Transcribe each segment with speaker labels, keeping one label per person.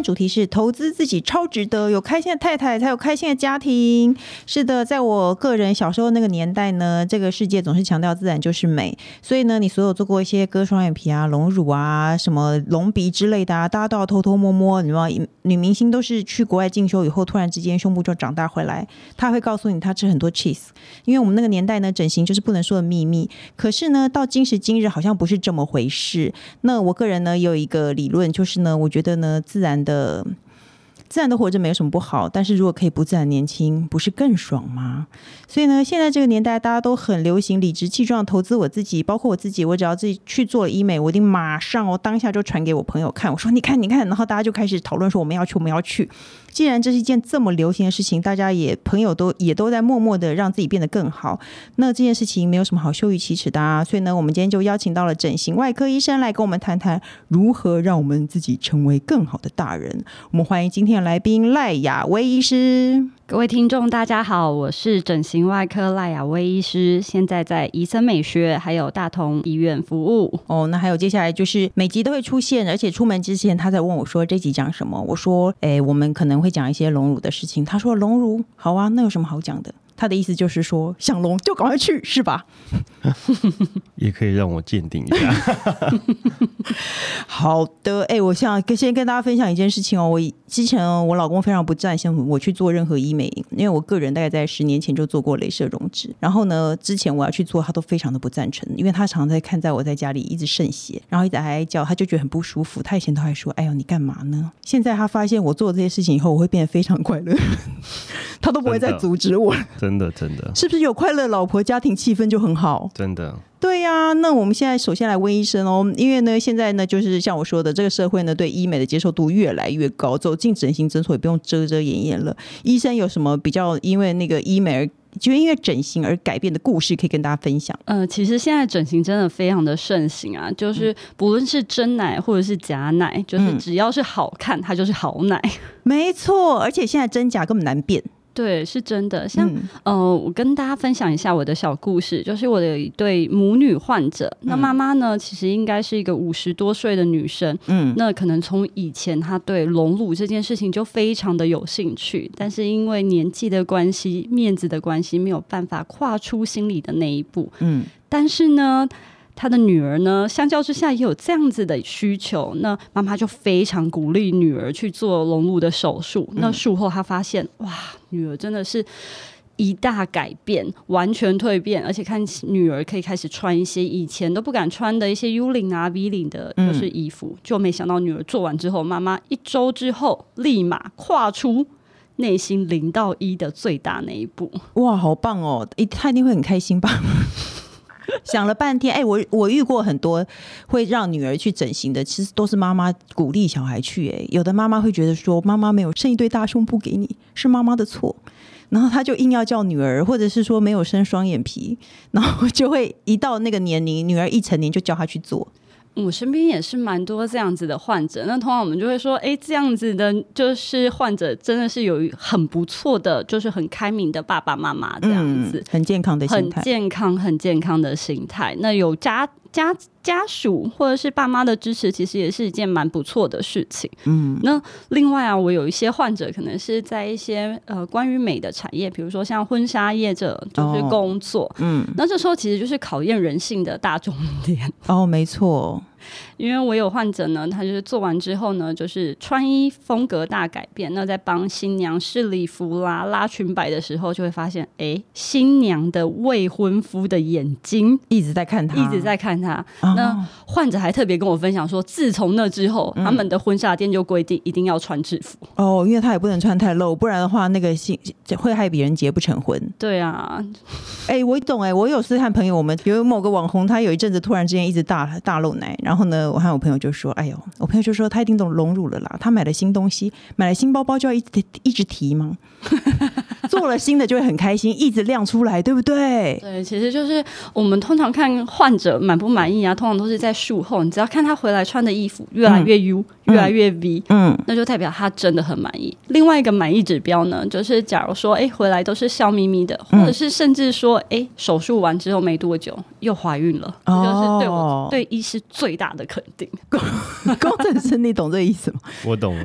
Speaker 1: 主题是投资自己超值得，有开心的太太才有开心的家庭。是的，在我个人小时候那个年代呢，这个世界总是强调自然就是美，所以呢，你所有做过一些割双眼皮啊、隆乳啊、什么隆鼻之类的啊，大家都要偷偷摸摸。你知道，女明星都是去国外进修以后，突然之间胸部就长大回来，她会告诉你她吃很多 cheese，因为我们那个年代呢，整形就是不能说的秘密。可是呢，到今时今日好像不是这么回事。那我个人呢，有一个理论，就是呢，我觉得呢，自然的。自然的活着没有什么不好，但是如果可以不自然年轻，不是更爽吗？所以呢，现在这个年代大家都很流行理直气壮投资我自己，包括我自己，我只要自己去做医美，我一定马上哦，当下就传给我朋友看，我说你看你看，然后大家就开始讨论说我们要去我们要去。既然这是一件这么流行的事情，大家也朋友都也都在默默的让自己变得更好，那这件事情没有什么好羞于启齿的啊。所以呢，我们今天就邀请到了整形外科医生来跟我们谈谈如何让我们自己成为更好的大人。我们欢迎今天的来宾赖雅薇医师。
Speaker 2: 各位听众，大家好，我是整形外科赖雅薇医师，现在在怡森美学还有大同医院服务。
Speaker 1: 哦，那还有接下来就是每集都会出现，而且出门之前他在问我说这集讲什么，我说，哎，我们可能会讲一些隆乳的事情。他说隆乳好啊，那有什么好讲的？他的意思就是说，想隆就赶快去，是吧？
Speaker 3: 也可以让我鉴定一下。
Speaker 1: 好的，哎、欸，我想跟先跟大家分享一件事情哦。我之前我老公非常不赞成我去做任何医美，因为我个人大概在十年前就做过镭射溶脂。然后呢，之前我要去做，他都非常的不赞成，因为他常常在看在我在家里一直渗血，然后一直哀哀叫，他就觉得很不舒服。他以前都还说：“哎呦，你干嘛呢？”现在他发现我做这些事情以后，我会变得非常快乐，他都不会再阻止我。
Speaker 3: 真的真的，
Speaker 1: 是不是有快乐老婆，家庭气氛就很好？
Speaker 3: 真的，
Speaker 1: 对呀、啊。那我们现在首先来问医生哦，因为呢，现在呢，就是像我说的，这个社会呢，对医美的接受度越来越高，走进整形诊所也不用遮遮掩掩了。医生有什么比较因为那个医美而就因为整形而改变的故事可以跟大家分享？
Speaker 2: 呃，其实现在整形真的非常的盛行啊，就是不论是真奶或者是假奶，就是只要是好看，它就是好奶。
Speaker 1: 没错，而且现在真假根本难辨。
Speaker 2: 对，是真的。像、嗯、呃，我跟大家分享一下我的小故事，就是我的一对母女患者。嗯、那妈妈呢，其实应该是一个五十多岁的女生。嗯，那可能从以前她对隆乳这件事情就非常的有兴趣，但是因为年纪的关系、面子的关系，没有办法跨出心里的那一步。嗯，但是呢。他的女儿呢，相较之下也有这样子的需求，那妈妈就非常鼓励女儿去做隆乳的手术。嗯、那术后她发现，哇，女儿真的是一大改变，完全蜕变，而且看女儿可以开始穿一些以前都不敢穿的一些 U 领啊、V 领的就是衣服，嗯、就没想到女儿做完之后，妈妈一周之后立马跨出内心零到一的最大那一步。
Speaker 1: 哇，好棒哦！一她一定会很开心吧？想了半天，哎、我我遇过很多会让女儿去整形的，其实都是妈妈鼓励小孩去。哎，有的妈妈会觉得说，妈妈没有生一对大胸部给你，是妈妈的错，然后她就硬要叫女儿，或者是说没有生双眼皮，然后就会一到那个年龄，女儿一成年就叫她去做。
Speaker 2: 我身边也是蛮多这样子的患者，那通常我们就会说，哎，这样子的，就是患者真的是有很不错的，就是很开明的爸爸妈妈这样子，
Speaker 1: 嗯、很健康的心态，
Speaker 2: 很健康、很健康的心态。那有家。家家属或者是爸妈的支持，其实也是一件蛮不错的事情。嗯，那另外啊，我有一些患者可能是在一些呃关于美的产业，比如说像婚纱业者，就是工作。哦、嗯，那这时候其实就是考验人性的大重点。
Speaker 1: 哦，没错。
Speaker 2: 因为我有患者呢，他就是做完之后呢，就是穿衣风格大改变。那在帮新娘试礼服啦、拉裙摆的时候，就会发现，哎，新娘的未婚夫的眼睛
Speaker 1: 一直在看他，
Speaker 2: 一直在看他。哦、那患者还特别跟我分享说，自从那之后，嗯、他们的婚纱店就规定一定要穿制服
Speaker 1: 哦，因为他也不能穿太露，不然的话，那个新会害别人结不成婚。
Speaker 2: 对啊，
Speaker 1: 哎，我懂哎，我有试探朋友，我们有某个网红，他有一阵子突然之间一直大大露奶，然后呢，我和我朋友就说：“哎呦，我朋友就说他一定懂隆乳了啦，他买了新东西，买了新包包就要一直一直提吗？做了新的就会很开心，一直亮出来，对不对？”
Speaker 2: 对，其实就是我们通常看患者满不满意啊，通常都是在术后，你只要看他回来穿的衣服越来越 U，、嗯、越来越 V，嗯，那就代表他真的很满意。另外一个满意指标呢，就是假如说，哎，回来都是笑眯眯的，或者是甚至说，哎，手术完之后没多久又怀孕了，哦、就是对我对医师最大的肯定。
Speaker 1: 工程师，你懂这意思吗？
Speaker 3: 我懂。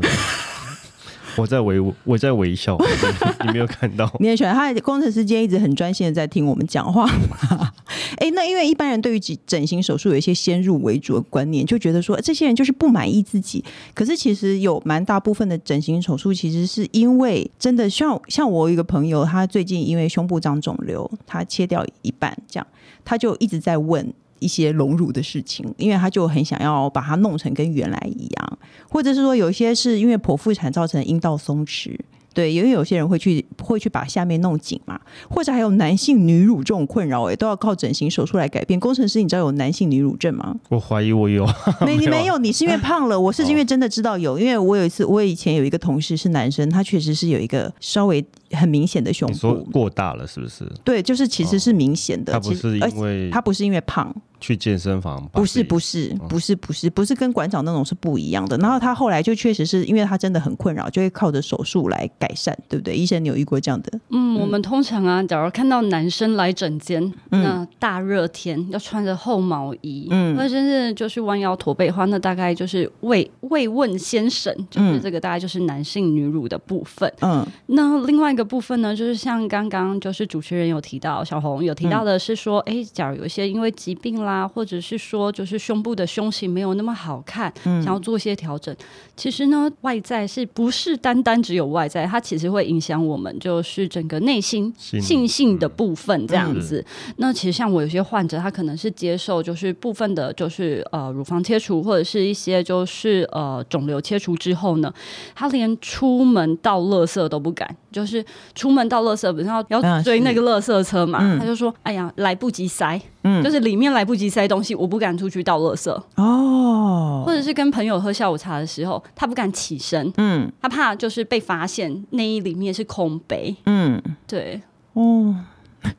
Speaker 3: 我在微我在微笑，你没有看到？
Speaker 1: 你也喜欢他？工程师今天一直很专心的在听我们讲话嘛？哎、欸，那因为一般人对于整形手术有一些先入为主的观念，就觉得说这些人就是不满意自己。可是其实有蛮大部分的整形手术，其实是因为真的像像我有一个朋友，他最近因为胸部长肿瘤，他切掉一半，这样他就一直在问。一些隆乳的事情，因为他就很想要把它弄成跟原来一样，或者是说有一些是因为剖腹产造成阴道松弛。对，因为有些人会去会去把下面弄紧嘛，或者还有男性女乳这种困扰，哎，都要靠整形手术来改变。工程师，你知道有男性女乳症吗？
Speaker 3: 我怀疑我有，
Speaker 1: 没 你没有，你是因为胖了。我是因为真的知道有，因为我有一次，我以前有一个同事是男生，他确实是有一个稍微很明显的胸部，
Speaker 3: 你说过大了是不是？
Speaker 1: 对，就是其实是明显的，
Speaker 3: 他不是因为
Speaker 1: 他不是因为胖。
Speaker 3: 去健身房？
Speaker 1: 不是不是不是不是不是跟馆长那种是不一样的。然后他后来就确实是因为他真的很困扰，就会靠着手术来改善，对不对？医生，你有遇过这样的？
Speaker 2: 嗯，我们通常啊，假如看到男生来诊间，那大热天要穿着厚毛衣，嗯，或者是就是弯腰驼背的话，那大概就是慰慰问先生，就是这个大概就是男性女乳的部分。嗯，那另外一个部分呢，就是像刚刚就是主持人有提到，小红有提到的是说，哎，假如有一些因为疾病啦。啊，或者是说，就是胸部的胸型没有那么好看，嗯、想要做一些调整。其实呢，外在是不是单单只有外在？它其实会影响我们，就是整个内心性性的部分这样子。嗯、那其实像我有些患者，他可能是接受就是部分的，就是呃乳房切除，或者是一些就是呃肿瘤切除之后呢，他连出门到垃圾都不敢，就是出门到垃圾，然后要追那个垃圾车嘛，嗯、他就说：“哎呀，来不及塞。”嗯，就是里面来不及塞东西，我不敢出去倒垃圾哦。或者是跟朋友喝下午茶的时候，他不敢起身，嗯，他怕就是被发现内衣里面是空杯，嗯，对，
Speaker 1: 哦，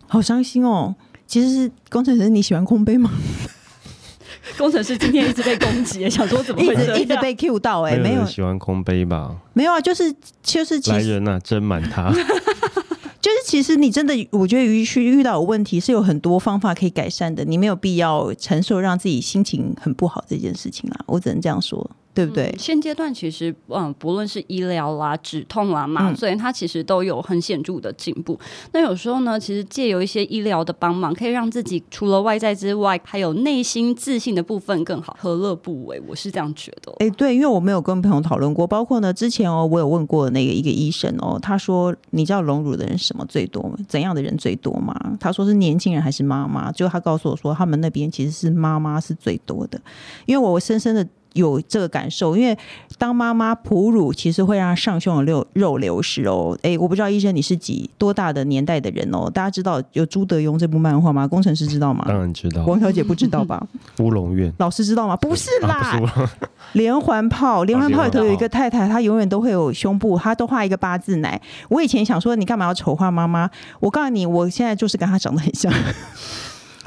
Speaker 1: 好伤心哦。其实是工程师，你喜欢空杯吗？
Speaker 2: 工程师今天一直被攻击，想说怎么会
Speaker 1: 一直一直被 Q 到？哎，没有
Speaker 3: 喜欢空杯吧？
Speaker 1: 没有啊，就是就是
Speaker 3: 来人呐，斟满它。
Speaker 1: 就是其实你真的，我觉得遇遇到有问题是有很多方法可以改善的，你没有必要承受让自己心情很不好这件事情啊，我只能这样说。对不对？嗯、现
Speaker 2: 阶段其实，嗯，不论是医疗啦、止痛啦、麻醉，它其实都有很显著的进步。嗯、那有时候呢，其实借由一些医疗的帮忙，可以让自己除了外在之外，还有内心自信的部分更好，何乐不为？我是这样觉得。
Speaker 1: 哎，对，因为我没有跟朋友讨论过，包括呢，之前哦，我有问过那个一个医生哦，他说，你知道隆乳的人什么最多吗？怎样的人最多吗？他说是年轻人还是妈妈？就他告诉我说，他们那边其实是妈妈是最多的，因为我深深的。有这个感受，因为当妈妈哺乳，其实会让上胸有肉肉流失哦。哎，我不知道医生你是几多大的年代的人哦？大家知道有朱德庸这部漫画吗？工程师知道吗？
Speaker 3: 当然知道。
Speaker 1: 王小姐不知道吧？
Speaker 3: 乌龙院
Speaker 1: 老师知道吗？不是啦，啊、是 连环炮，连环炮里头有一个太太，她永远都会有胸部，她都画一个八字奶。我以前想说，你干嘛要丑化妈妈？我告诉你，我现在就是跟她长得很像。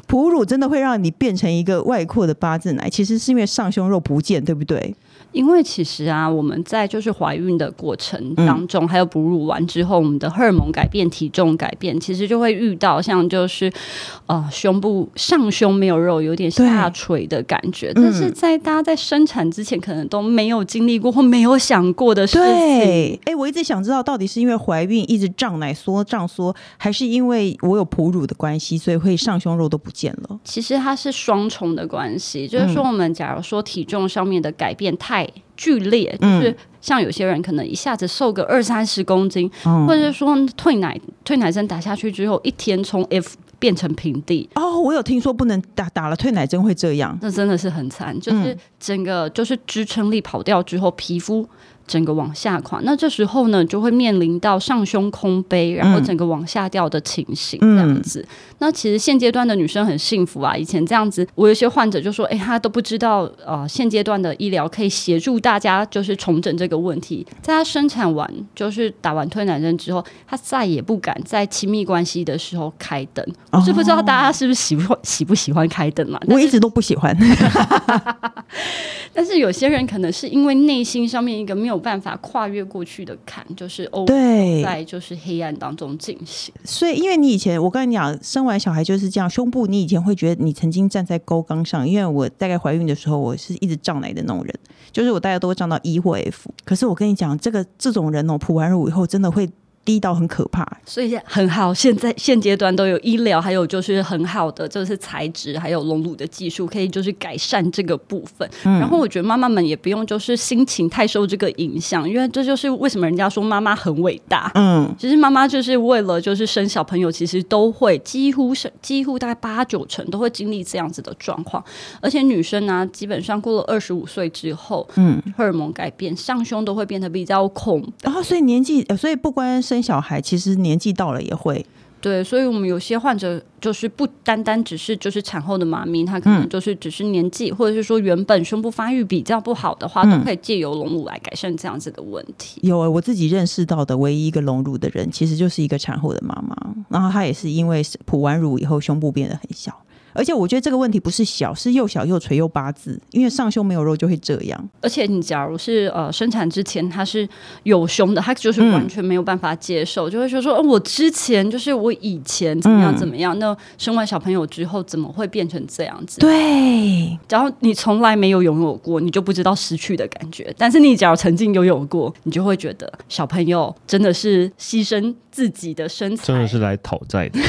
Speaker 1: 哺乳真的会让你变成一个外扩的八字奶，其实是因为上胸肉不见，对不对？
Speaker 2: 因为其实啊，我们在就是怀孕的过程当中，嗯、还有哺乳完之后，我们的荷尔蒙改变、体重改变，其实就会遇到像就是呃胸部上胸没有肉，有点下垂的感觉。但是在大家在生产之前，可能都没有经历过或没有想过的事情。
Speaker 1: 对，哎，我一直想知道，到底是因为怀孕一直胀奶缩胀缩，还是因为我有哺乳的关系，所以会上胸肉都不见了？
Speaker 2: 其实它是双重的关系，就是说我们假如说体重上面的改变太。剧烈，就是像有些人可能一下子瘦个二三十公斤，嗯、或者是说退奶退奶针打下去之后，一天从 F 变成平地。
Speaker 1: 哦，我有听说不能打打了退奶针会这样，
Speaker 2: 那真的是很惨，就是整个就是支撑力跑掉之后，皮肤。整个往下垮，那这时候呢，就会面临到上胸空杯，然后整个往下掉的情形，这样子。嗯、那其实现阶段的女生很幸福啊，以前这样子，我有些患者就说，哎，他都不知道，呃，现阶段的医疗可以协助大家，就是重整这个问题。在她生产完，就是打完推奶针之后，她再也不敢在亲密关系的时候开灯。我是不知道大家是不是喜欢喜不喜欢开灯嘛？
Speaker 1: 我一直都不喜欢。
Speaker 2: 但是有些人可能是因为内心上面一个没有。有办法跨越过去的坎，就是欧，
Speaker 1: 对，
Speaker 2: 在就是黑暗当中进行。
Speaker 1: 所以，因为你以前我跟你讲，生完小孩就是这样，胸部你以前会觉得你曾经站在高岗上，因为我大概怀孕的时候，我是一直胀奶的那种人，就是我大概都会胀到 E 或 F。可是我跟你讲，这个这种人哦，哺完乳以后真的会。低到很可怕，
Speaker 2: 所以很好。现在现阶段都有医疗，还有就是很好的就是材质，还有隆乳的技术，可以就是改善这个部分。嗯、然后我觉得妈妈们也不用就是心情太受这个影响，因为这就是为什么人家说妈妈很伟大。嗯，其实妈妈就是为了就是生小朋友，其实都会几乎是几乎大概八九成都会经历这样子的状况。而且女生呢、啊，基本上过了二十五岁之后，嗯，荷尔蒙改变，上胸都会变得比较恐。
Speaker 1: 然后、哦、所以年纪，所以不关生小孩其实年纪到了也会
Speaker 2: 对，所以我们有些患者就是不单单只是就是产后的妈咪，她可能就是只是年纪，嗯、或者是说原本胸部发育比较不好的话，嗯、都可以借由隆乳来改善这样子的问题。
Speaker 1: 有我自己认识到的唯一一个隆乳的人，其实就是一个产后的妈妈，然后她也是因为哺完乳以后胸部变得很小。而且我觉得这个问题不是小，是又小又垂又八字，因为上胸没有肉就会这样。
Speaker 2: 而且你假如是呃生产之前他是有胸的，他就是完全没有办法接受，嗯、就会说说，哦，我之前就是我以前怎么样怎么样，嗯、那生完小朋友之后怎么会变成这样子？
Speaker 1: 对，
Speaker 2: 然后你从来没有拥有过，你就不知道失去的感觉。但是你假如曾经拥有过，你就会觉得小朋友真的是牺牲自己的身材，
Speaker 3: 真的是来讨债的。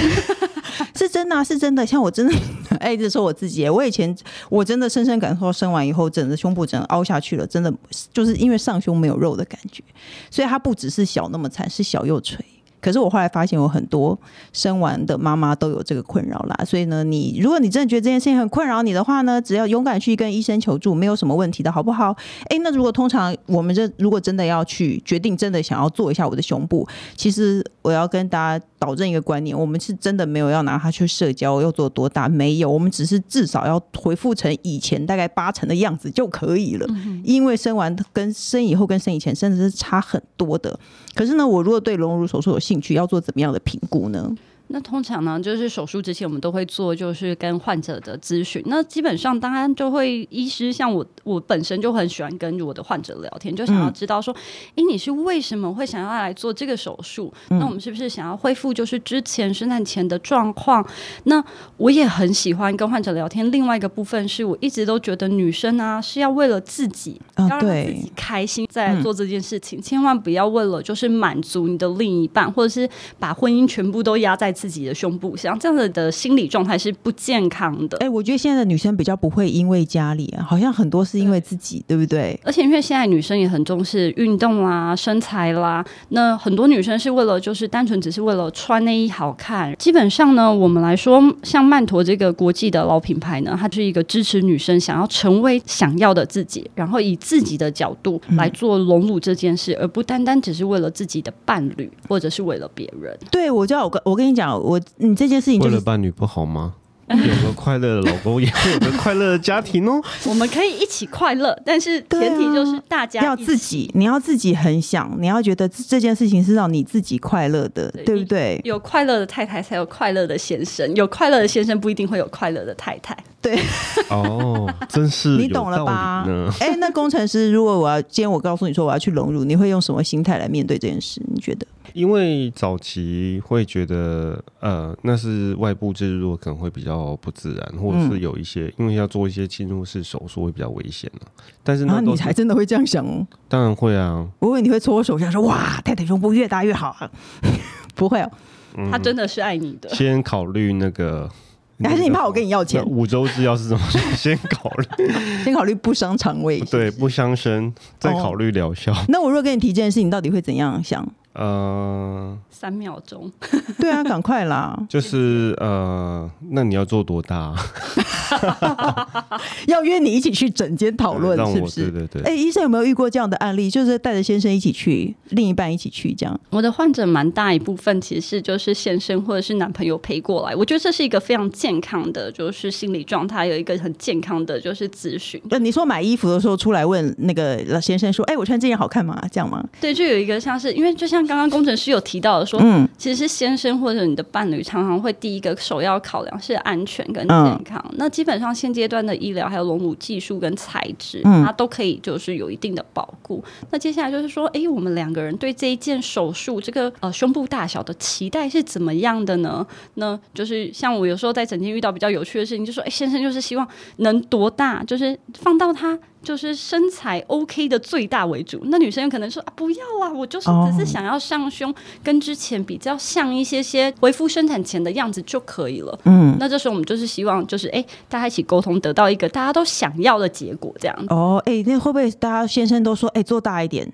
Speaker 1: 是真的、是真的。像我真的，哎，一直说我自己，我以前我真的深深感受到，生完以后，整个胸部整个凹下去了，真的就是因为上胸没有肉的感觉，所以它不只是小那么惨，是小又垂。可是我后来发现，有很多生完的妈妈都有这个困扰啦。所以呢，你如果你真的觉得这件事情很困扰你的话呢，只要勇敢去跟医生求助，没有什么问题的，好不好？哎，那如果通常我们这如果真的要去决定，真的想要做一下我的胸部，其实我要跟大家导正一个观念，我们是真的没有要拿它去社交，要做多大，没有，我们只是至少要恢复成以前大概八成的样子就可以了。因为生完跟生以后跟生以前甚至是差很多的。可是呢，我如果对隆乳手术有兴趣，要做怎么样的评估呢？
Speaker 2: 那通常呢，就是手术之前我们都会做，就是跟患者的咨询。那基本上当然就会，医师像我，我本身就很喜欢跟我的患者聊天，就想要知道说，哎、嗯，你是为什么会想要来做这个手术？嗯、那我们是不是想要恢复就是之前生产前的状况？那我也很喜欢跟患者聊天。另外一个部分是我一直都觉得女生啊是要为了自己，要让自己开心再来做这件事情，嗯、千万不要为了就是满足你的另一半，或者是把婚姻全部都压在。自己的胸部，像这样子的心理状态是不健康的。
Speaker 1: 哎、欸，我觉得现在的女生比较不会因为家里啊，好像很多是因为自己，对，对不对？
Speaker 2: 而且因为现在女生也很重视运动啦、身材啦，那很多女生是为了就是单纯只是为了穿内衣好看。基本上呢，我们来说，像曼陀这个国际的老品牌呢，它是一个支持女生想要成为想要的自己，然后以自己的角度来做隆乳这件事，嗯、而不单单只是为了自己的伴侣或者是为了别人。
Speaker 1: 对，我知道，我跟我跟你讲。我你这件事情、就是、
Speaker 3: 为了伴侣不好吗？有个快乐的老公，也会有个快乐的家庭哦。
Speaker 2: 我们可以一起快乐，但是前提就是大家、
Speaker 1: 啊、要自己，你要自己很想，你要觉得这件事情是让你自己快乐的，对，对不对？
Speaker 2: 有快乐的太太才有快乐的先生，有快乐的先生不一定会有快乐的太太。
Speaker 1: 对，
Speaker 3: 哦，真是
Speaker 1: 你懂了吧？哎、欸，那工程师，如果我要今天我告诉你说我要去隆乳，你会用什么心态来面对这件事？你觉得？
Speaker 3: 因为早期会觉得，呃，那是外部置入可能会比较不自然，或者是有一些，嗯、因为要做一些侵入式手术会比较危险，但是那、啊、
Speaker 1: 你才真的会这样想哦？
Speaker 3: 当然会啊！
Speaker 1: 不会你会搓手，下说哇，太太胸部越大越好啊？不会哦，
Speaker 2: 嗯、他真的是爱你的。
Speaker 3: 先考虑那个。
Speaker 1: 还是你怕我跟你要钱？
Speaker 3: 五周制药是怎么说？先考虑，
Speaker 1: 先考虑不伤肠胃，
Speaker 3: 对，不伤身，再考虑疗效。哦。
Speaker 1: 那我如果跟你提这件事，你到底会怎样想？
Speaker 3: 呃，
Speaker 2: 三秒钟。
Speaker 1: 对啊，赶快啦！
Speaker 3: 就是呃，那你要做多大？
Speaker 1: 要约你一起去整间讨论，是不是？
Speaker 3: 对对对。
Speaker 1: 哎、欸，医生有没有遇过这样的案例？就是带着先生一起去，另一半一起去这样？
Speaker 2: 我的患者蛮大一部分其实是就是先生或者是男朋友陪过来。我觉得这是一个非常健康的，就是心理状态，有一个很健康的就是咨询。
Speaker 1: 那你说买衣服的时候出来问那个老先生说：“哎、欸，我穿这件好看吗？”这样吗？
Speaker 2: 对，就有一个像是因为就像。刚刚工程师有提到的说，嗯，其实先生或者你的伴侣常常会第一个首要考量是安全跟健康。嗯、那基本上现阶段的医疗还有隆乳技术跟材质，嗯，它都可以就是有一定的保护。那接下来就是说，哎、欸，我们两个人对这一件手术这个呃胸部大小的期待是怎么样的呢？那就是像我有时候在诊间遇到比较有趣的事情，就说，哎、欸，先生就是希望能多大，就是放到他。就是身材 OK 的最大为主，那女生有可能说啊，不要啊，我就是只是想要上胸跟之前比较像一些些恢复生产前的样子就可以了。嗯，那这时候我们就是希望就是哎、欸，大家一起沟通，得到一个大家都想要的结果，这样子。
Speaker 1: 哦，哎、欸，那会不会大家先生都说哎、欸，做大一点？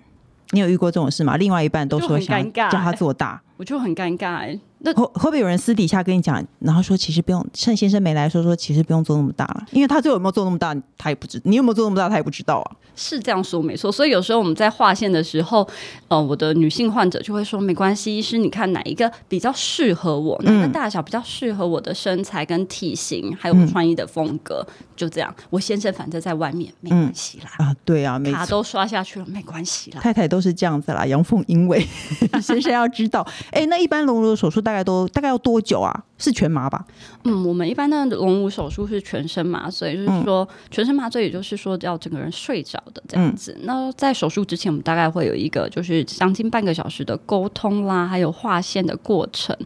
Speaker 1: 你有遇过这种事吗？另外一半都说想叫他做大，
Speaker 2: 我就很尴尬、欸。那
Speaker 1: 会会不会有人私底下跟你讲，然后说其实不用，趁先生没来说说，其实不用做那么大了，因为他最后有没有做那么大，他也不知，你有没有做那么大，他也不知道啊。
Speaker 2: 是这样说没错，所以有时候我们在划线的时候，呃，我的女性患者就会说没关系，医师你看哪一个比较适合我，哪个大小比较适合我的身材跟体型，还有我穿衣的风格，嗯、就这样。我先生反正在外面没关系啦、
Speaker 1: 嗯、啊，对啊，卡
Speaker 2: 都刷下去了，没关系啦。
Speaker 1: 太太都是这样子啦，阳奉阴违，先生要知道。哎、欸，那一般隆乳手术大概都大概要多久啊？是全麻吧？
Speaker 2: 嗯，我们一般的隆乳手术是全身麻醉，就是说全身麻醉，也就是说要整个人睡着的这样子。嗯、那在手术之前，我们大概会有一个就是将近半个小时的沟通啦，还有划线的过程。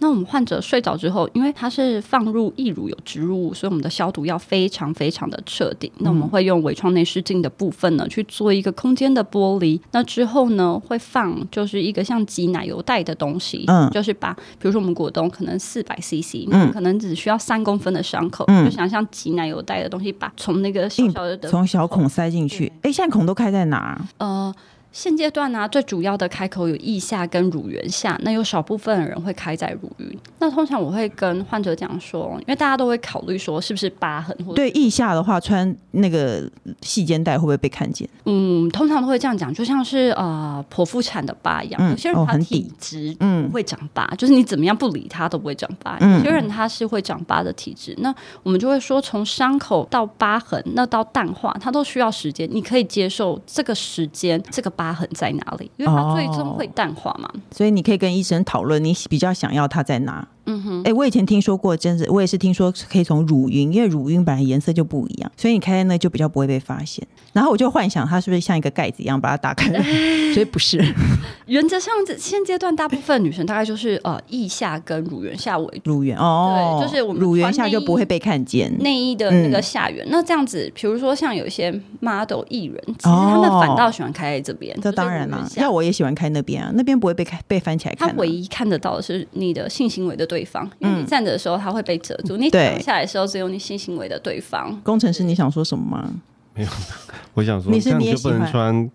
Speaker 2: 那我们患者睡着之后，因为他是放入义乳有植入物，所以我们的消毒要非常非常的彻底。那我们会用微创内视镜的部分呢去做一个空间的剥离。那之后呢会放就是一个像挤奶油袋的东西，嗯，就是把比如说我们果冻可能四百。cc，可能只需要三公分的伤口，嗯、就想像挤奶油袋的东西，把从那个小小的
Speaker 1: 从小孔塞进去。哎对，现在孔都开在哪？呃。
Speaker 2: 现阶段呢、啊，最主要的开口有腋下跟乳源下，那有少部分的人会开在乳晕。那通常我会跟患者讲说，因为大家都会考虑说是不是疤痕，或者
Speaker 1: 对腋下的话，穿那个细肩带会不会被看见？
Speaker 2: 嗯，通常都会这样讲，就像是呃剖腹产的疤一样。嗯、有些人他体质嗯会长疤，嗯、就是你怎么样不理他都不会长疤。嗯、有些人他是会长疤的体质，那我们就会说从伤口到疤痕，那到淡化，它都需要时间。你可以接受这个时间，这个疤。疤痕在哪里？因为它最终会淡化嘛，
Speaker 1: 所以你可以跟医生讨论，你比较想要它在哪。嗯哼，哎、欸，我以前听说过，真的，我也是听说可以从乳晕，因为乳晕本来颜色就不一样，所以你开在那就比较不会被发现。然后我就幻想它是不是像一个盖子一样把它打开，所以不是。
Speaker 2: 原则上，现阶段大部分女生大概就是呃腋下跟乳缘下为主，
Speaker 1: 乳缘哦，
Speaker 2: 对，就是我们
Speaker 1: 乳缘下就不会被看见
Speaker 2: 内衣的那个下缘。嗯、那这样子，比如说像有一些 model 艺人，其实他们反倒喜欢开在这边。
Speaker 1: 这当然啦，那我也喜欢开那边啊，那边不会被开被翻起来看。
Speaker 2: 他唯一看得到的是你的性行为的对方，因为你站着的时候他会被遮住，你躺下来的时候只有你性行为的对方。
Speaker 1: 工程师，你想说什么吗？
Speaker 3: 没有，我想说，你是你也不能穿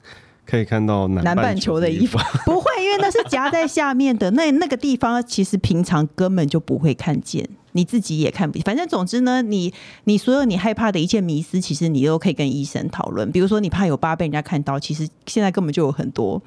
Speaker 3: 可以看到南半球的衣服，
Speaker 1: 不会，因为那是夹在下面的，那那个地方其实平常根本就不会看见，你自己也看不见。反正总之呢，你你所有你害怕的一切迷思，其实你都可以跟医生讨论。比如说你怕有疤被人家看到，其实现在根本就有很多。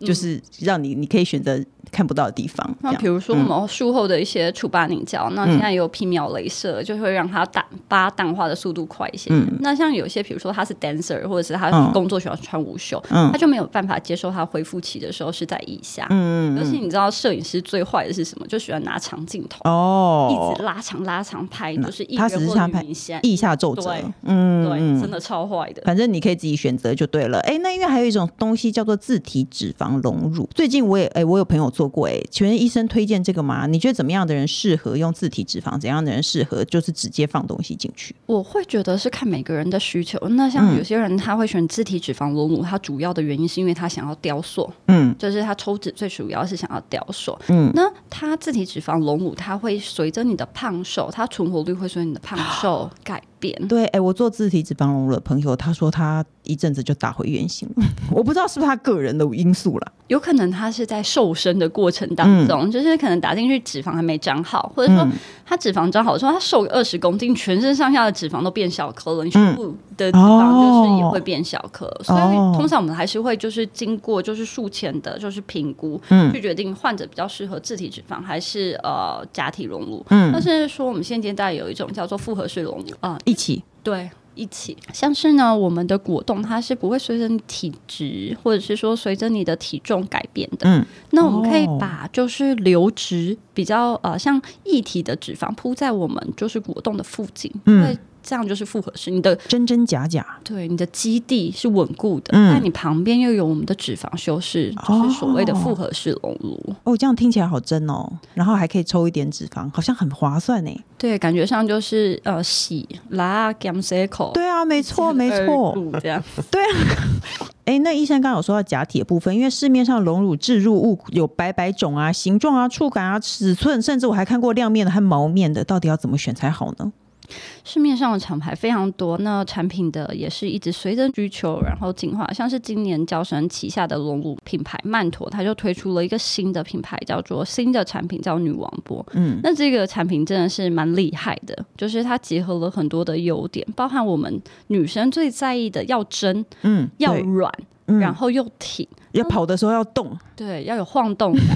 Speaker 1: 就是让你，你可以选择看不到的地方。
Speaker 2: 那比如说我们术后的一些除疤凝胶，嗯、那现在有皮秒镭射，就会让它淡疤淡化的速度快一些。嗯、那像有些，比如说他是 dancer，或者是他工作喜欢穿无袖，嗯、他就没有办法接受他恢复期的时候是在腋下。嗯，而且你知道摄影师最坏的是什么？就喜欢拿长镜头哦，一直拉长拉长拍，就是一人或者明显
Speaker 1: 腋下皱褶。
Speaker 2: 嗯，对，真的超坏的。
Speaker 1: 反正你可以自己选择就对了。哎，那因为还有一种东西叫做自体脂肪隆乳，最近我也哎，我有朋友做过哎，请问医生推荐这个吗？你觉得怎么样的人适合用自体脂肪？怎样的人适合就是直接放东西进去？
Speaker 2: 我会觉得是看每个人的需求。那像有些人他会选自体脂肪隆乳，他主要的原因是因为他想要雕塑，嗯，就是他抽脂最主要是想要雕塑，嗯，那他自体脂肪隆乳，它会随着你的胖瘦，它存活率会随着你的胖瘦 改。
Speaker 1: 对，哎，我做自体脂肪隆乳的朋友，他说他一阵子就打回原形了。我不知道是不是他个人的因素了，
Speaker 2: 有可能他是在瘦身的过程当中，嗯、就是可能打进去脂肪还没长好，或者说他脂肪长好之后，他瘦个二十公斤，全身上下的脂肪都变小颗了，你胸部的脂肪就是也会变小颗，嗯、所以通常我们还是会就是经过就是术前的就是评估，嗯，去决定患者比较适合自体脂肪还是呃假体隆乳，嗯，但是说我们现阶段有一种叫做复合式隆乳啊。
Speaker 1: 一起。
Speaker 2: 对，一起像是呢，我们的果冻它是不会随着你体质，或者是说随着你的体重改变的。嗯，那我们可以把就是流质比较呃像液体的脂肪铺在我们就是果冻的附近。嗯。这样就是复合式，你的
Speaker 1: 真真假假，
Speaker 2: 对，你的基地是稳固的，那、嗯、你旁边又有我们的脂肪修饰，就是所谓的复合式隆乳。
Speaker 1: 哦，这样听起来好真哦，然后还可以抽一点脂肪，好像很划算呢。
Speaker 2: 对，感觉上就是呃洗拉 gam circle。
Speaker 1: 对啊，没错没错，
Speaker 2: 这样
Speaker 1: 对啊。哎，那医生刚刚有说到假体的部分，因为市面上隆乳置入物有白白种啊，形状啊、触感啊、尺寸，甚至我还看过亮面的和毛面的，到底要怎么选才好呢？
Speaker 2: 市面上的厂牌非常多，那产品的也是一直随着需求然后进化。像是今年娇生旗下的龙乳品牌曼陀，它就推出了一个新的品牌，叫做新的产品叫女王波。嗯，那这个产品真的是蛮厉害的，就是它结合了很多的优点，包含我们女生最在意的要真，嗯，要软，嗯、然后又挺，
Speaker 1: 要跑的时候要动，
Speaker 2: 对，要有晃动感。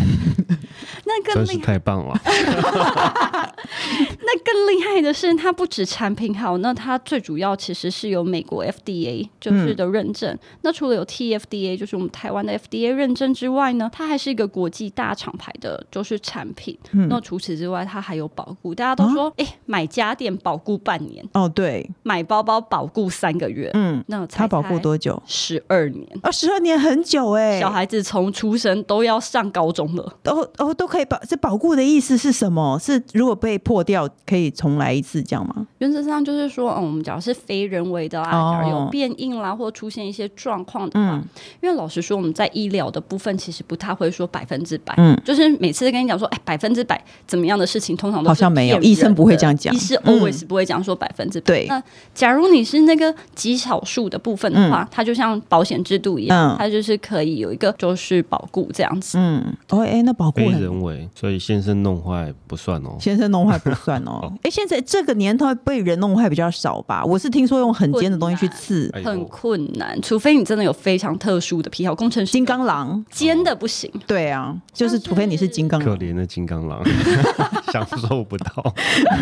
Speaker 2: 那更厉害，
Speaker 3: 太棒了！
Speaker 2: 那更厉害的是，它不止产品好，那它最主要其实是有美国 FDA 就是的认证。嗯、那除了有 TFDA 就是我们台湾的 FDA 认证之外呢，它还是一个国际大厂牌的，就是产品。嗯、那除此之外，它还有保固。大家都说，哎、啊欸，买家电保固半年
Speaker 1: 哦，对，
Speaker 2: 买包包保固三个月。嗯，那
Speaker 1: 它保固多久？
Speaker 2: 十二年
Speaker 1: 啊，十二年很久哎、欸。
Speaker 2: 小孩子从出生都要上高中了，
Speaker 1: 都哦都。可以保这保固的意思是什么？是如果被破掉，可以重来一次这样吗？
Speaker 2: 原则上就是说，嗯，我们假如是非人为的啊，假如有变硬啦，或出现一些状况的话，因为老实说，我们在医疗的部分其实不太会说百分之百，嗯，就是每次跟你讲说，哎，百分之百怎么样的事情，通常都
Speaker 1: 好像没有，医生不会这样讲，
Speaker 2: 医师 always 不会讲说百分之百。对，那假如你是那个极少数的部分的话，它就像保险制度一样，它就是可以有一个就是保固这样子。
Speaker 1: 嗯，哦，哎，那保固
Speaker 3: 非人为，所以先生弄坏不算哦，
Speaker 1: 先生弄坏不算哦。哎，现在这个年头被人弄坏比较少吧？我是听说用很尖的东西去刺，
Speaker 2: 很困难，除非你真的有非常特殊的癖好，工程师
Speaker 1: 金刚狼
Speaker 2: 尖的不行。
Speaker 1: 对啊，就是除非你是金刚狼，
Speaker 3: 可怜的金刚狼，享受不到。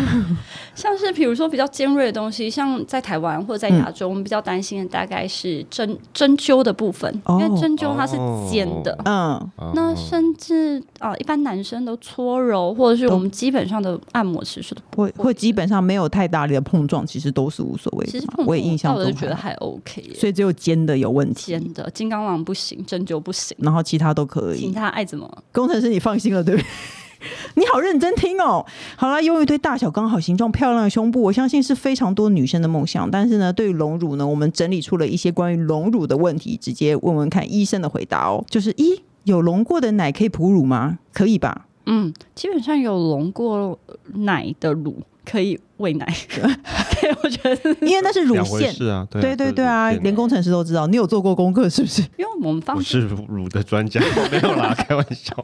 Speaker 2: 像是比如说比较尖锐的东西，像在台湾或者在亚洲，我们比较担心的大概是针针灸的部分，因为针灸它是尖的，嗯，那甚至啊，一般男生都搓揉，或者是我们基本上的按摩，其实
Speaker 1: 会会基本上没有太大力的碰撞，其实都是无所谓的。
Speaker 2: 其实碰
Speaker 1: 我也印象中
Speaker 2: 我觉得还 OK，
Speaker 1: 所以只有尖的有问题。
Speaker 2: 尖的金刚狼不行，针灸不行，
Speaker 1: 然后其他都可以。
Speaker 2: 其他爱怎么？
Speaker 1: 工程师，你放心了，对不对？你好认真听哦。好了，拥一堆大小刚好、形状漂亮的胸部，我相信是非常多女生的梦想。但是呢，对于隆乳呢，我们整理出了一些关于隆乳的问题，直接问问看医生的回答哦。就是一，有隆过的奶可以哺乳吗？可以吧？
Speaker 2: 嗯，基本上有隆过奶的乳可以喂奶。对，我觉得，
Speaker 1: 因为那是乳腺，
Speaker 3: 是啊，对
Speaker 1: 对对对啊，连工程师都知道。你有做过功课是不是？
Speaker 2: 因为我们方
Speaker 3: 我是乳乳的专家，没有啦，开玩笑。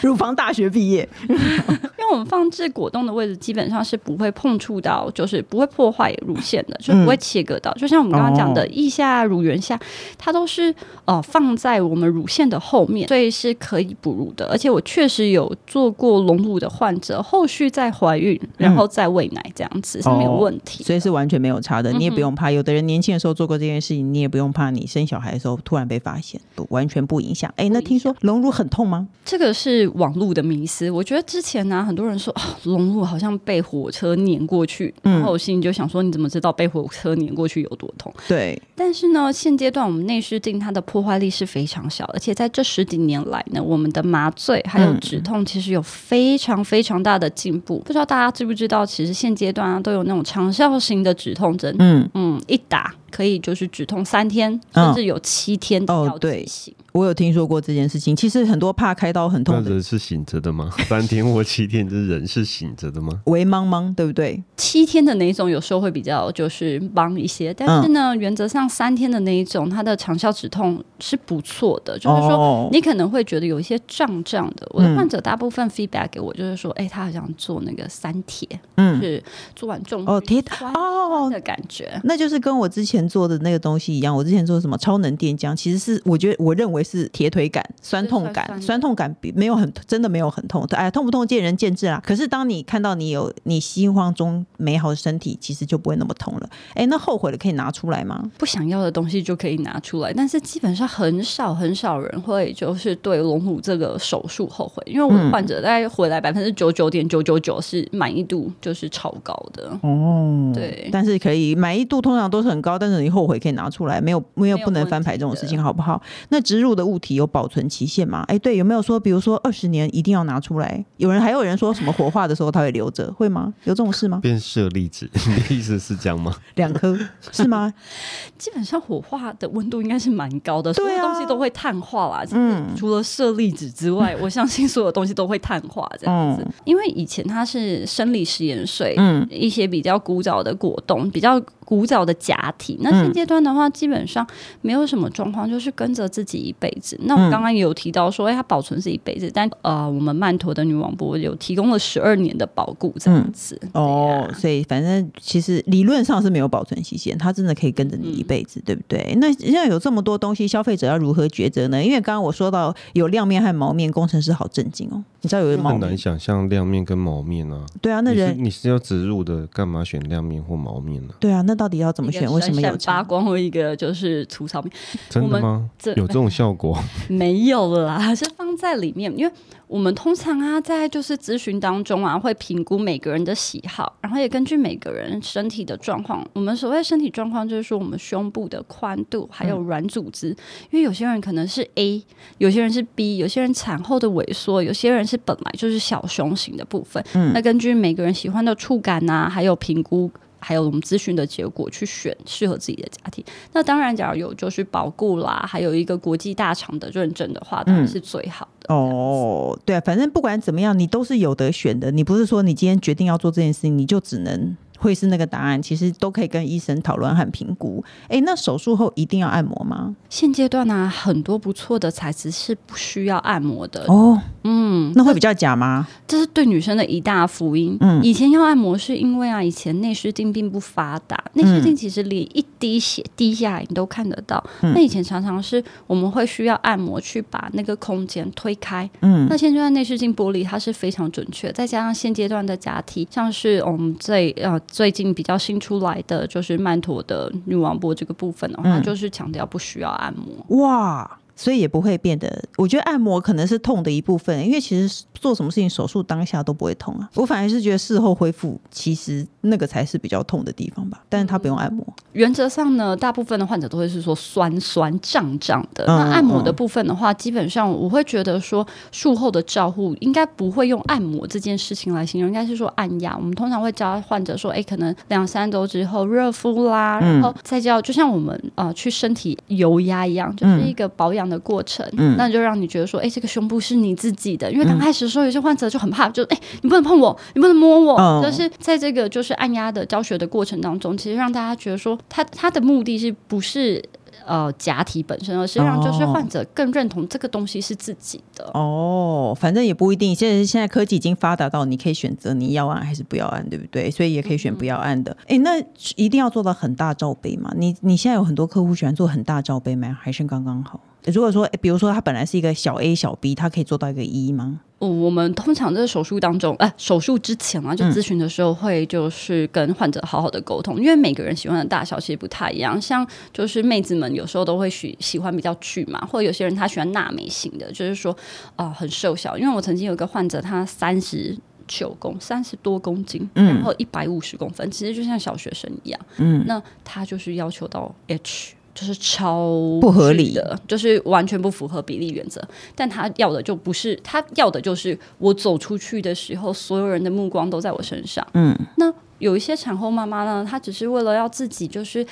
Speaker 1: 乳房大学毕业，
Speaker 2: 因为我们放置果冻的位置基本上是不会碰触到，就是不会破坏乳腺的，就不会切割到。嗯、就像我们刚刚讲的，腋下、乳源下，它都是呃放在我们乳腺的后面，所以是可以哺乳的。而且我确实有做过隆乳的患者，后续再怀孕，然后再喂奶这样是没有问题，
Speaker 1: 所以是完全没有差的。你也不用怕，有的人年轻的时候做过这件事情，你也不用怕你生小孩的时候突然被发现，不完全不影响。哎，那听说隆乳很痛吗？
Speaker 2: 这个是网络的迷思。我觉得之前呢、啊，很多人说啊，隆乳好像被火车碾过去，嗯、然后我心里就想说，你怎么知道被火车碾过去有多痛？
Speaker 1: 对。
Speaker 2: 但是呢，现阶段我们内视镜它的破坏力是非常小，而且在这十几年来呢，我们的麻醉还有止痛其实有非常非常大的进步。嗯、不知道大家知不知道，其实现阶段啊都有那种长效型的止痛针，嗯嗯，一打。可以就是止痛三天，甚至有七天的药剂型。
Speaker 1: 我有听说过这件事情。其实很多怕开刀很痛的
Speaker 3: 人是醒着的吗？三天或七天，这人是醒着的吗？
Speaker 1: 微茫茫，对不对？
Speaker 2: 七天的那一种有时候会比较就是忙一些，但是呢，原则上三天的那一种，它的长效止痛是不错的。就是说，你可能会觉得有一些胀胀的。我的患者大部分 feedback 给我就是说，哎，他好像做那个三铁，嗯，是做完重
Speaker 1: 哦铁
Speaker 2: 哦的感觉，
Speaker 1: 那就是跟我之前。做的那个东西一样，我之前做什么超能电浆，其实是我觉得我认为是铁腿感、酸痛感、酸，酸痛感比没有很真的没有很痛，哎，痛不痛见仁见智啦。可是当你看到你有你心慌中美好的身体，其实就不会那么痛了。哎，那后悔了可以拿出来吗？
Speaker 2: 不想要的东西就可以拿出来，但是基本上很少很少人会就是对隆乳这个手术后悔，因为我的患者大概回来百分之九九点九九九是满意度就是超高的
Speaker 1: 哦，
Speaker 2: 对，
Speaker 1: 但是可以满意度通常都是很高，但是。你后悔可以拿出来，没有没有不能翻牌这种事情，好不好？那植入的物体有保存期限吗？哎、欸，对，有没有说，比如说二十年一定要拿出来？有人还有人说什么火化的时候他会留着，会吗？有这种事吗？
Speaker 3: 变舍利子，你的意思是这样吗？
Speaker 1: 两颗是吗？
Speaker 2: 基本上火化的温度应该是蛮高的，所有东西都会碳化啦。嗯，除了舍利子之外，我相信所有东西都会碳化这样子。嗯、因为以前它是生理食盐水，嗯，一些比较古早的果冻，比较。古早的假体，那现阶段的话，基本上没有什么状况，就是跟着自己一辈子。那我刚刚也有提到说，哎、欸，它保存是一辈子，但呃，我们曼陀的女王波有提供了十二年的保固这样子。
Speaker 1: 嗯、哦，所以反正其实理论上是没有保存期限，它真的可以跟着你一辈子，嗯、对不对？那现在有这么多东西，消费者要如何抉择呢？因为刚刚我说到有亮面和毛面，工程师好震惊哦。你知道有毛面？
Speaker 3: 很难想象亮面跟毛面啊。
Speaker 1: 对啊，那人
Speaker 3: 你是，你是要植入的，干嘛选亮面或毛面呢？
Speaker 1: 对啊，那到底要怎么选？为什么有
Speaker 2: 发光或一个就是粗糙面？
Speaker 3: 真的吗？有这种效果？
Speaker 2: 没有啦，是放在里面，因为。我们通常啊，在就是咨询当中啊，会评估每个人的喜好，然后也根据每个人身体的状况。我们所谓身体状况，就是说我们胸部的宽度还有软组织，嗯、因为有些人可能是 A，有些人是 B，有些人产后的萎缩，有些人是本来就是小胸型的部分。嗯，那根据每个人喜欢的触感啊，还有评估。还有我们咨询的结果去选适合自己的家庭。那当然，假如有就是保固啦，还有一个国际大厂的认证的话，当然是最好的。嗯、哦，
Speaker 1: 对啊，反正不管怎么样，你都是有得选的。你不是说你今天决定要做这件事情，你就只能。会是那个答案，其实都可以跟医生讨论和评估。哎，那手术后一定要按摩吗？
Speaker 2: 现阶段呢、啊，很多不错的材质是不需要按摩的
Speaker 1: 哦。嗯，那会比较假吗？
Speaker 2: 这是对女生的一大福音。嗯，以前要按摩是因为啊，以前内视镜并不发达，内视镜其实连一滴血滴下来你都看得到。嗯、那以前常常是我们会需要按摩去把那个空间推开。嗯，那现阶段内视镜玻璃它是非常准确，再加上现阶段的假体，像是我们最呃。最近比较新出来的就是曼陀的女王波这个部分的话，嗯、就是强调不需要按摩。
Speaker 1: 哇！所以也不会变得，我觉得按摩可能是痛的一部分，因为其实做什么事情手术当下都不会痛啊。我反而是觉得事后恢复，其实那个才是比较痛的地方吧。但是他不用按摩。
Speaker 2: 原则上呢，大部分的患者都会是说酸酸胀胀的。那按摩的部分的话，基本上我会觉得说术后的照护应该不会用按摩这件事情来形容，应该是说按压。我们通常会教患者说，哎，可能两三周之后热敷啦，然后再叫，就像我们呃去身体油压一样，就是一个保养。的过程，嗯，那就让你觉得说，哎、欸，这个胸部是你自己的。因为刚开始的时候，有些患者就很怕，就哎、欸，你不能碰我，你不能摸我。就、哦、是在这个就是按压的教学的过程当中，其实让大家觉得说，他他的目的是不是呃假体本身，而是让就是患者更认同这个东西是自己的。
Speaker 1: 哦，反正也不一定。现在现在科技已经发达到你可以选择你要按还是不要按，对不对？所以也可以选不要按的。哎、嗯，那一定要做到很大罩杯吗？你你现在有很多客户喜欢做很大罩杯吗？还是刚刚好？如果说，比如说他本来是一个小 A 小 B，他可以做到一个一、e、吗？
Speaker 2: 哦，我们通常在手术当中，哎、呃，手术之前啊，就咨询的时候会就是跟患者好好的沟通，嗯、因为每个人喜欢的大小其实不太一样。像就是妹子们有时候都会喜喜欢比较巨嘛，或者有些人他喜欢纳美型的，就是说啊、呃、很瘦小。因为我曾经有一个患者，他三十九公三十多公斤，嗯、然后一百五十公分，其实就像小学生一样。嗯，那他就是要求到 H。就是超
Speaker 1: 不合理
Speaker 2: 的，就是完全不符合比例原则。但他要的就不是，他要的就是我走出去的时候，所有人的目光都在我身上。嗯，那有一些产后妈妈呢，她只是为了要自己，就是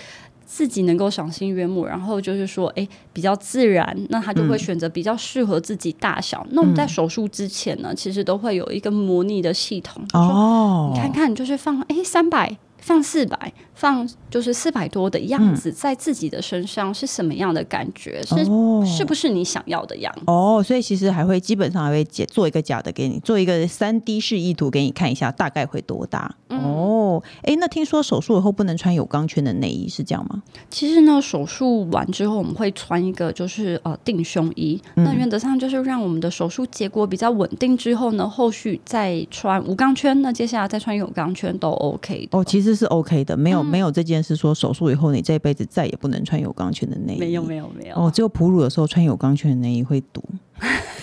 Speaker 2: 自己能够赏心悦目，然后就是说，哎、欸，比较自然，那她就会选择比较适合自己大小。嗯、那我们在手术之前呢，其实都会有一个模拟的系统。哦，你看看，就是放哎三百。欸放四百，放就是四百多的样子，在自己的身上是什么样的感觉？嗯、是是不是你想要的样子？
Speaker 1: 哦，所以其实还会基本上还会做一个假的给你，做一个三 D 示意图给你看一下，大概会多大？嗯、哦，哎，那听说手术以后不能穿有钢圈的内衣是这样吗？
Speaker 2: 其实呢，手术完之后我们会穿一个就是呃定胸衣，嗯、那原则上就是让我们的手术结果比较稳定之后呢，后续再穿无钢圈，那接下来再穿有钢圈都 OK 的。
Speaker 1: 哦，其实。这是 OK 的，没有、嗯、没有这件事说手术以后你这辈子再也不能穿有钢圈的内衣。
Speaker 2: 没有没有没有
Speaker 1: 哦，只有哺乳的时候穿有钢圈的内衣会堵。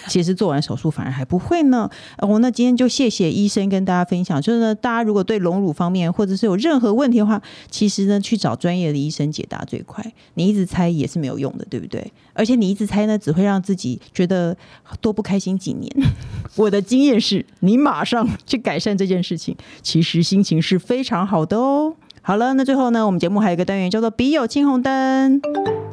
Speaker 1: 其实做完手术反而还不会呢。哦，那今天就谢谢医生跟大家分享。就是呢，大家如果对隆乳方面或者是有任何问题的话，其实呢去找专业的医生解答最快。你一直猜也是没有用的，对不对？而且你一直猜呢，只会让自己觉得多不开心几年。我的经验是，你马上去改善这件事情，其实心情是非常好的哦。好了，那最后呢，我们节目还有一个单元叫做“笔友青红灯”，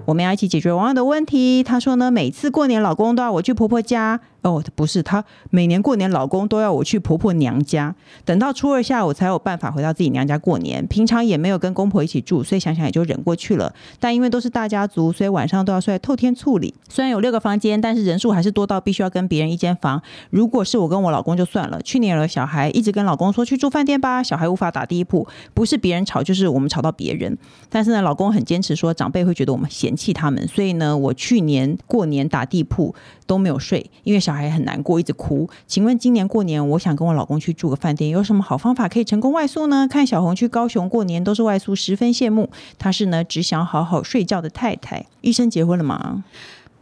Speaker 1: 我们要一起解决网友的问题。他说呢，每次过年老公都要我去婆婆家。哦，不是，他每年过年，老公都要我去婆婆娘家，等到初二下午才有办法回到自己娘家过年。平常也没有跟公婆一起住，所以想想也就忍过去了。但因为都是大家族，所以晚上都要睡在透天厝里。虽然有六个房间，但是人数还是多到必须要跟别人一间房。如果是我跟我老公就算了，去年有了小孩，一直跟老公说去住饭店吧，小孩无法打地铺，不是别人吵，就是我们吵到别人。但是呢，老公很坚持说长辈会觉得我们嫌弃他们，所以呢，我去年过年打地铺都没有睡，因为小孩很难过，一直哭。请问今年过年，我想跟我老公去住个饭店，有什么好方法可以成功外宿呢？看小红去高雄过年都是外宿，十分羡慕。她是呢，只想好好睡觉的太太。医生结婚了吗？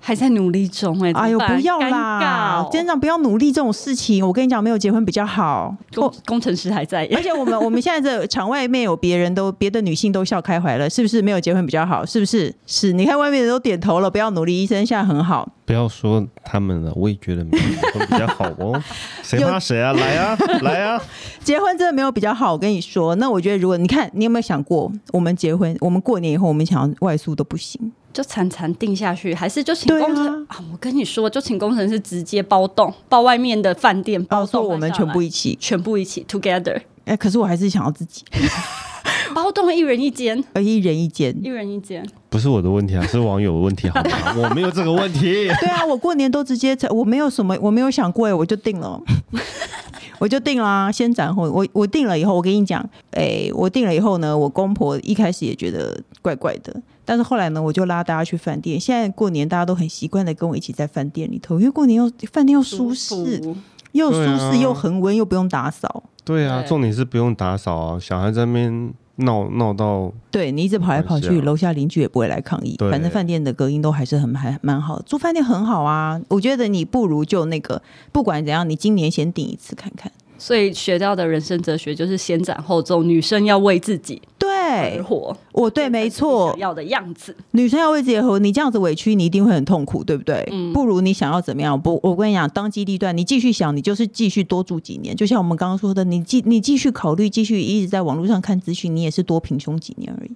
Speaker 2: 还在努力中哎、欸，
Speaker 1: 哎呦，不要啦！真的不要努力这种事情。我跟你讲，没有结婚比较好。
Speaker 2: 工工程师还在，
Speaker 1: 而且我们我们现在这场外面有别人都别的女性都笑开怀了，是不是？没有结婚比较好，是不是？是，你看外面人都点头了，不要努力。医生现在很好，
Speaker 3: 不要说他们了，我也觉得没有结婚比较好哦。谁怕谁啊？来啊，来啊！
Speaker 1: 结婚真的没有比较好。我跟你说，那我觉得，如果你看，你有没有想过，我们结婚，我们过年以后，我们想要外宿都不行。
Speaker 2: 就惨惨定下去，还是就请工程啊，啊？我跟你说，就请工程师直接包栋，包外面的饭店，包栋
Speaker 1: 我们全部一起，
Speaker 2: 全部一起 together。
Speaker 1: 哎、欸，可是我还是想要自己
Speaker 2: 包栋，一人一间，
Speaker 1: 呃，一人一间，
Speaker 2: 一人一间。
Speaker 3: 不是我的问题啊，是网友的问题，好吗？我没有这个问题。
Speaker 1: 对啊，我过年都直接，我没有什么，我没有想过，我就定了。我就定了啊，先斩后我我定了以后，我跟你讲，哎、欸，我定了以后呢，我公婆一开始也觉得怪怪的，但是后来呢，我就拉大家去饭店。现在过年大家都很习惯的跟我一起在饭店里头，因为过年又饭店又舒适，服又舒适又恒温，又不用打扫。
Speaker 3: 对啊，重点是不用打扫啊，小孩在那边闹闹到，
Speaker 1: 对你一直跑来跑去，楼下邻居也不会来抗议。反正饭店的隔音都还是很还蛮好的，住饭店很好啊。我觉得你不如就那个，不管怎样，你今年先订一次看看。
Speaker 2: 所以学到的人生哲学就是先斩后奏，女生要为自己
Speaker 1: 对
Speaker 2: 而活。
Speaker 1: 我对，没错，
Speaker 2: 要的样子，
Speaker 1: 女生要为自己而活。你这样子委屈，你一定会很痛苦，对不对？嗯，不如你想要怎么样？不，我跟你讲，当机立断，你继续想，你就是继续多住几年。就像我们刚刚说的，你继你继续考虑，继续一直在网络上看资讯，你也是多平胸几年而已。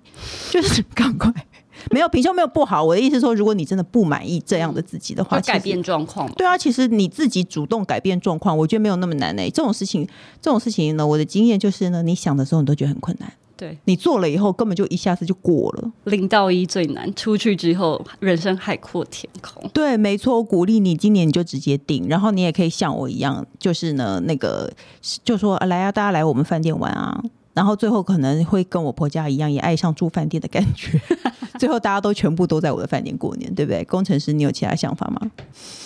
Speaker 1: 就是赶快。没有平胸没有不好，我的意思是说，如果你真的不满意这样的自己的话，
Speaker 2: 改变状况。
Speaker 1: 对啊，其实你自己主动改变状况，我觉得没有那么难诶。这种事情，这种事情呢，我的经验就是呢，你想的时候你都觉得很困难。
Speaker 2: 对，
Speaker 1: 你做了以后，根本就一下子就过了。
Speaker 2: 零到一最难，出去之后人生海阔天空。
Speaker 1: 对，没错，我鼓励你今年你就直接定，然后你也可以像我一样，就是呢，那个就说来啊，大家来我们饭店玩啊，然后最后可能会跟我婆家一样，也爱上住饭店的感觉。最后大家都全部都在我的饭店过年，对不对？工程师，你有其他想法吗？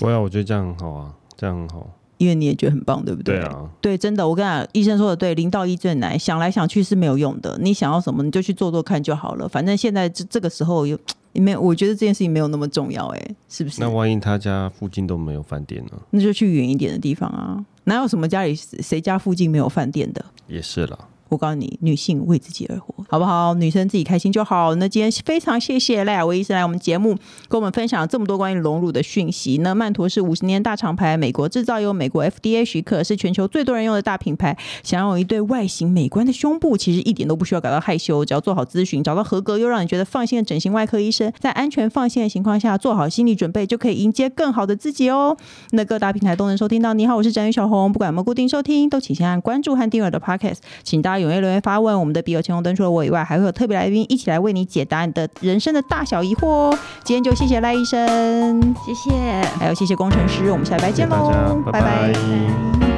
Speaker 3: 我要，我觉得这样很好啊，这样很好。
Speaker 1: 因为你也觉得很棒，对不对？
Speaker 3: 对啊，
Speaker 1: 对，真的，我跟你讲，医生说的对，零到一最难，想来想去是没有用的。你想要什么，你就去做做看就好了。反正现在这这个时候有没有？我觉得这件事情没有那么重要，哎，是不是？
Speaker 3: 那万一他家附近都没有饭店呢？
Speaker 1: 那就去远一点的地方啊！哪有什么家里谁家附近没有饭店的？
Speaker 3: 也是了。
Speaker 1: 我告诉你，女性为自己而活，好不好？女生自己开心就好。那今天非常谢谢赖雅薇医生来我们节目，跟我们分享这么多关于隆乳的讯息。那曼陀是五十年大厂牌，美国制造，有美国 FDA 许可，是全球最多人用的大品牌。想要有一对外形美观的胸部，其实一点都不需要感到害羞，只要做好咨询，找到合格又让你觉得放心的整形外科医生，在安全放心的情况下，做好心理准备，就可以迎接更好的自己哦。那各大平台都能收听到。你好，我是展宇小红，不管有没有固定收听，都请先按关注和订阅的 Podcast，请大家踊跃留言发问。我们的笔友青红灯除了我以外，还会有特别来宾一起来为你解答你的人生的大小疑惑哦。今天就谢谢赖医生，
Speaker 2: 谢谢，
Speaker 1: 还有谢谢工程师，我们下礼拜见喽，拜拜。拜拜。